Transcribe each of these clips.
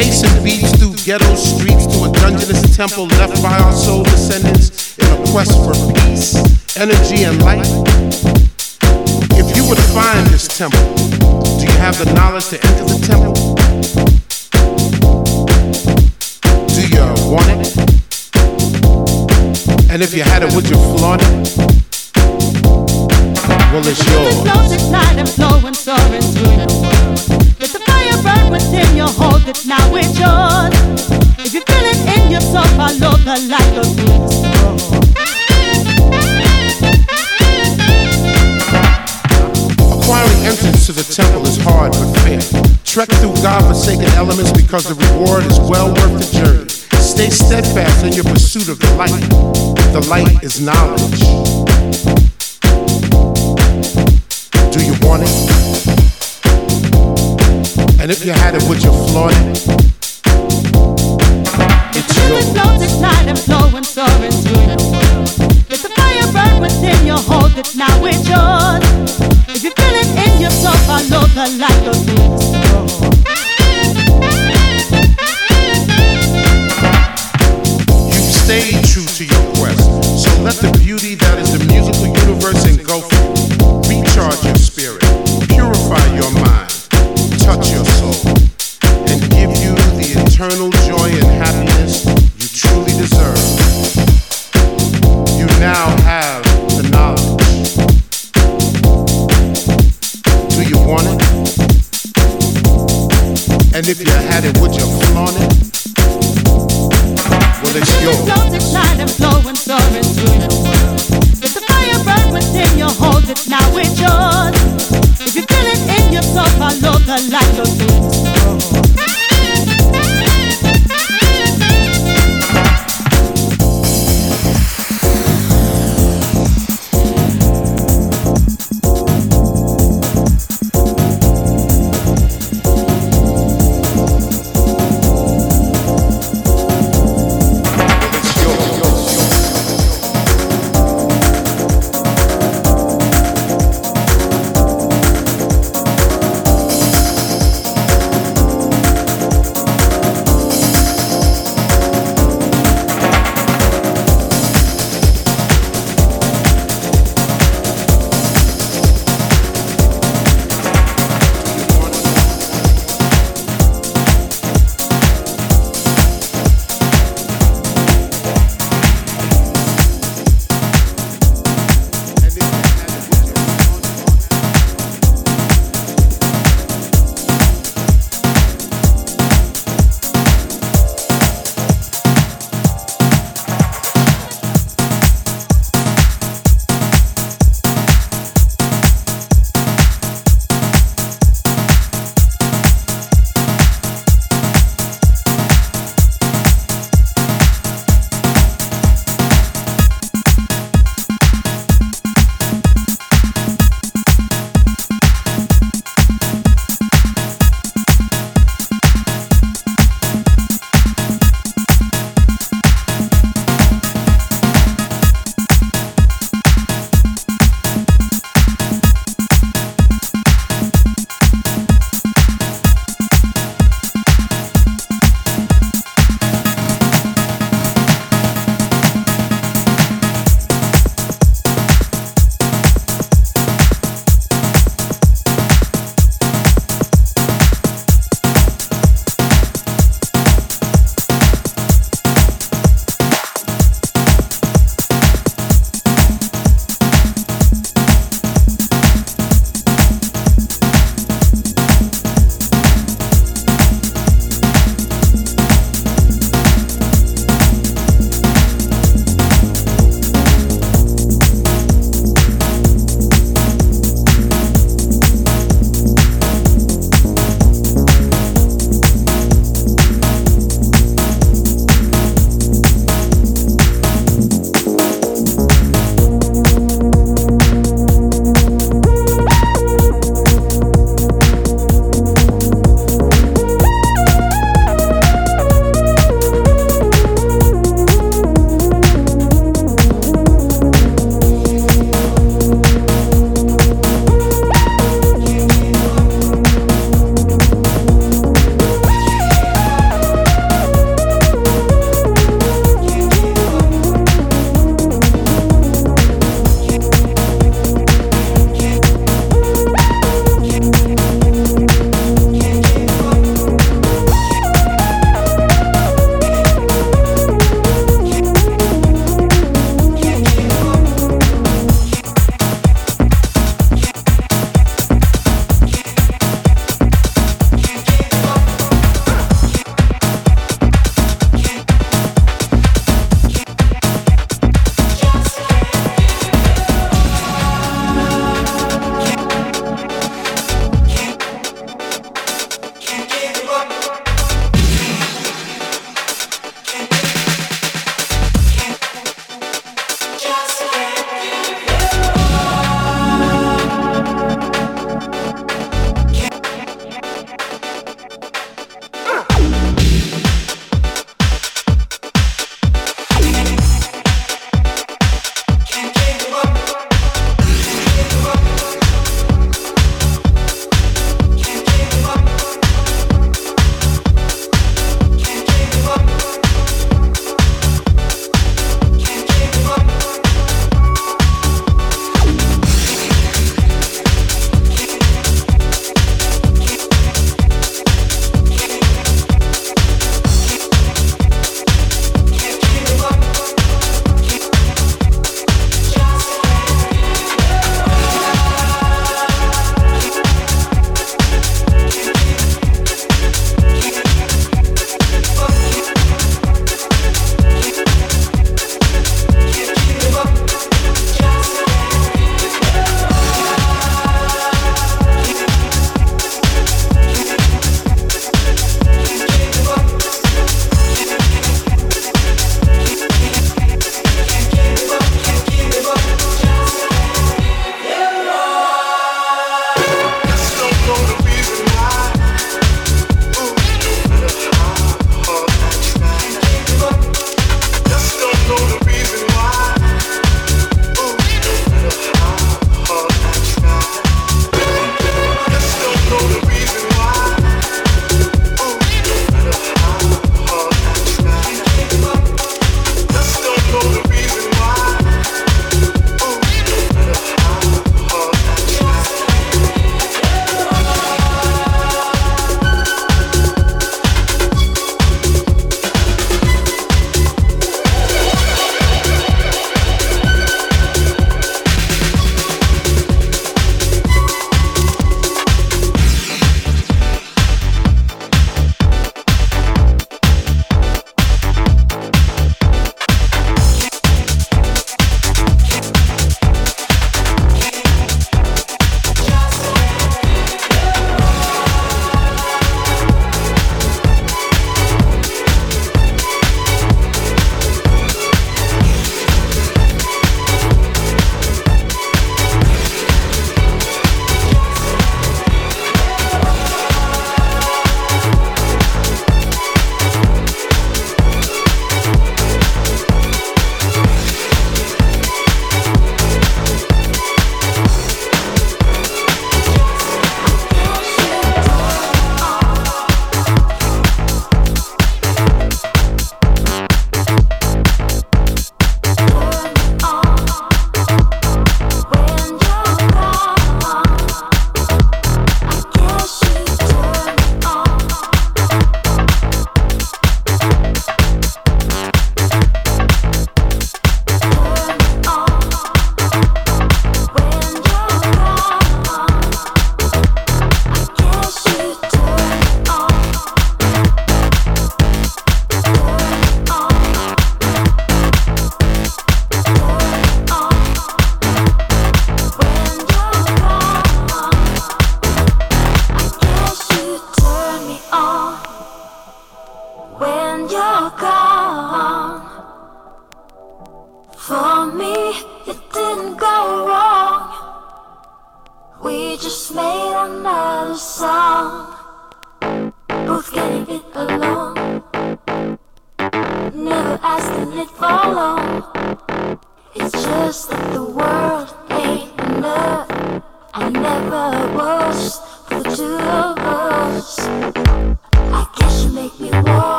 Chasing beats through ghetto streets to a dungeonous temple left by our soul descendants in a quest for peace, energy, and light. If you were to find this temple, do you have the knowledge to enter the temple? Do you want it? And if you had it, would you flaunt it? Well, it's yours. It's night and flowing, soaring through the world. Let the fire burn within you, hold it now, it's yours. If you feel it in your soul, follow the light of Acquiring entrance to the temple is hard but fair. Trek through God-forsaken elements because the reward is well worth the journey. Stay steadfast in your pursuit of the light. The light is knowledge. Do you want it? And if you had it, would you flaunt it? It's yours. It's night and flowing, soaring through the world. Let the fire burn within you, hold it now, it's yours. If you feel it in your soul, follow the light of You've stayed true to your quest, so let the beauty that is the musical universe engulf you. Recharge your spirit, purify your mind, touch your soul, and give you the eternal joy and happiness you truly deserve. You now have the knowledge. Do you want it? And if you had it, would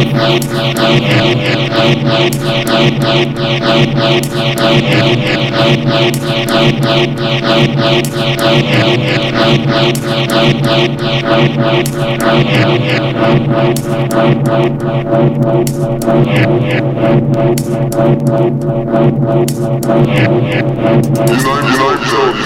United States.